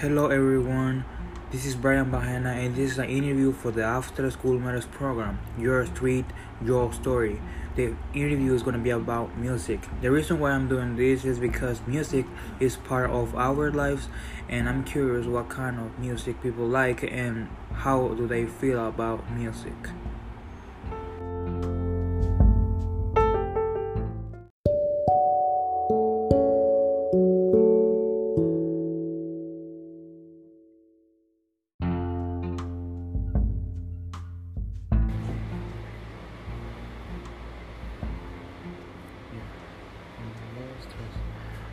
Hello everyone, this is Brian Bahena and this is an interview for the After School Matters program, Your Street, Your Story. The interview is going to be about music. The reason why I'm doing this is because music is part of our lives and I'm curious what kind of music people like and how do they feel about music.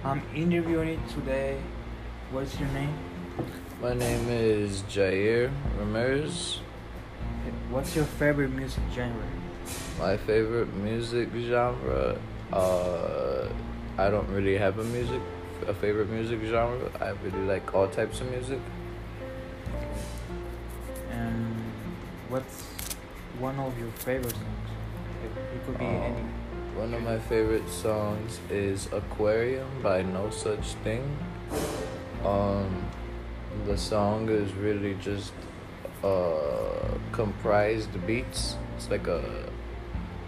I'm interviewing today. What's your name? My name is Jair Ramirez. What's your favorite music genre? My favorite music genre, uh, I don't really have a music, a favorite music genre. I really like all types of music. And what's one of your favorite songs? It, it could be Um, any. One of my favorite songs is Aquarium by Nosaj Thing. Um, the song is really just uh, comprised beats. It's like a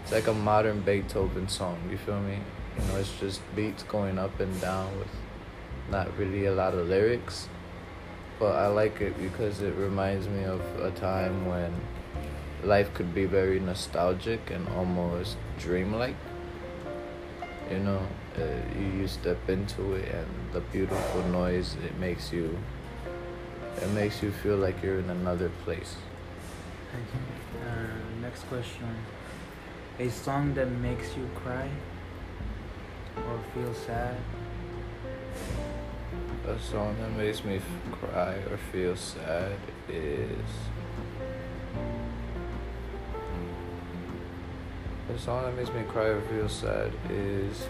it's like a modern Beethoven song. You feel me? You know, it's just beats going up and down with not really a lot of lyrics. But I like it because it reminds me of a time when life could be very nostalgic and almost dreamlike. You know, uh, you, you step into it and the beautiful noise it makes you. It makes you feel like you're in another place. Uh, next question. A song that makes you cry or feel sad? A song that makes me f- cry or feel sad is. The song that makes me cry or feel sad is.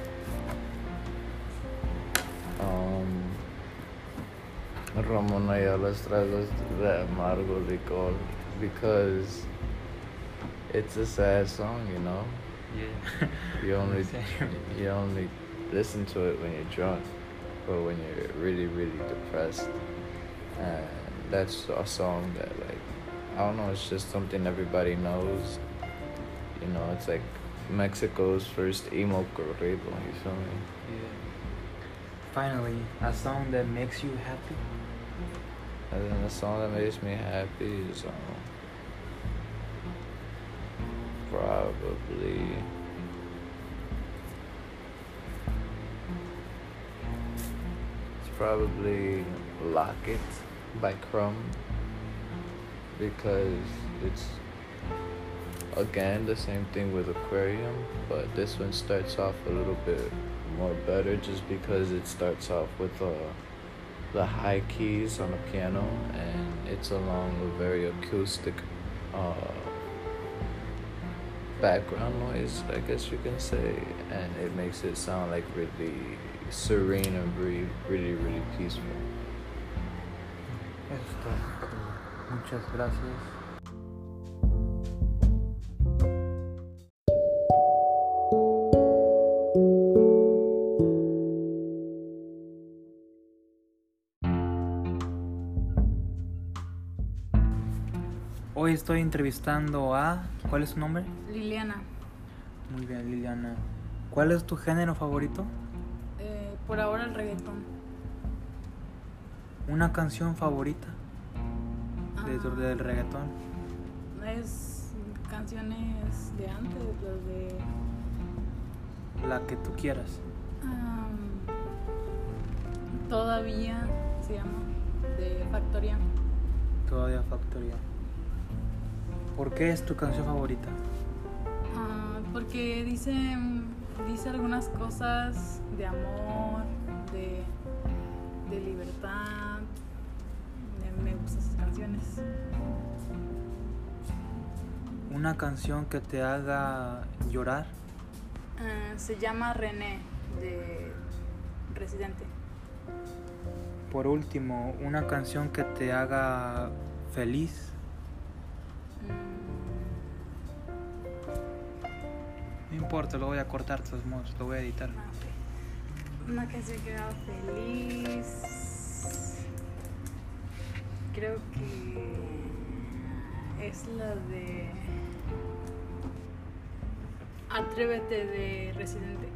Um. Ramón Ayala's Tragos de Amargo Licor because it's a sad song, you know. Yeah. You only you only listen to it when you're drunk or when you're really really depressed. And that's a song that like I don't know, it's just something everybody knows. You know, it's like Mexico's first emo corrido, you feel me? yeah. Finally, a song that makes you happy? And then the song that makes me happy is um probably it's probably Lock It by Crumb because it's again the same thing with Aquarium, but this one starts off a little bit more better just because it starts off with uh the high keys on the piano and it's along a very acoustic uh, background noise i guess you can say and it makes it sound like really serene and really really really peaceful Eso es. Muchas gracias. Hoy estoy entrevistando a... ¿Cuál es su nombre? Liliana, Muy bien, Liliana. ¿Cuál es tu género favorito? eh, por ahora el reggaetón. ¿Una canción favorita dentro Ah, del reggaetón? Es canciones de antes, las de. La que tú quieras. todavía se llama, de Factoría. Todavía Factoría. ¿Por qué es tu canción favorita? Ah, porque dice, dice algunas cosas de amor, de, de libertad. Me, me gustan esas canciones. Una canción que te haga llorar. Ah, se llama René, de Residente. Por último, una canción que te haga feliz. importa, lo voy a cortar de todos modos, lo voy a editar. Una canción que me haga feliz. Creo que es la de Atrévete de Residente.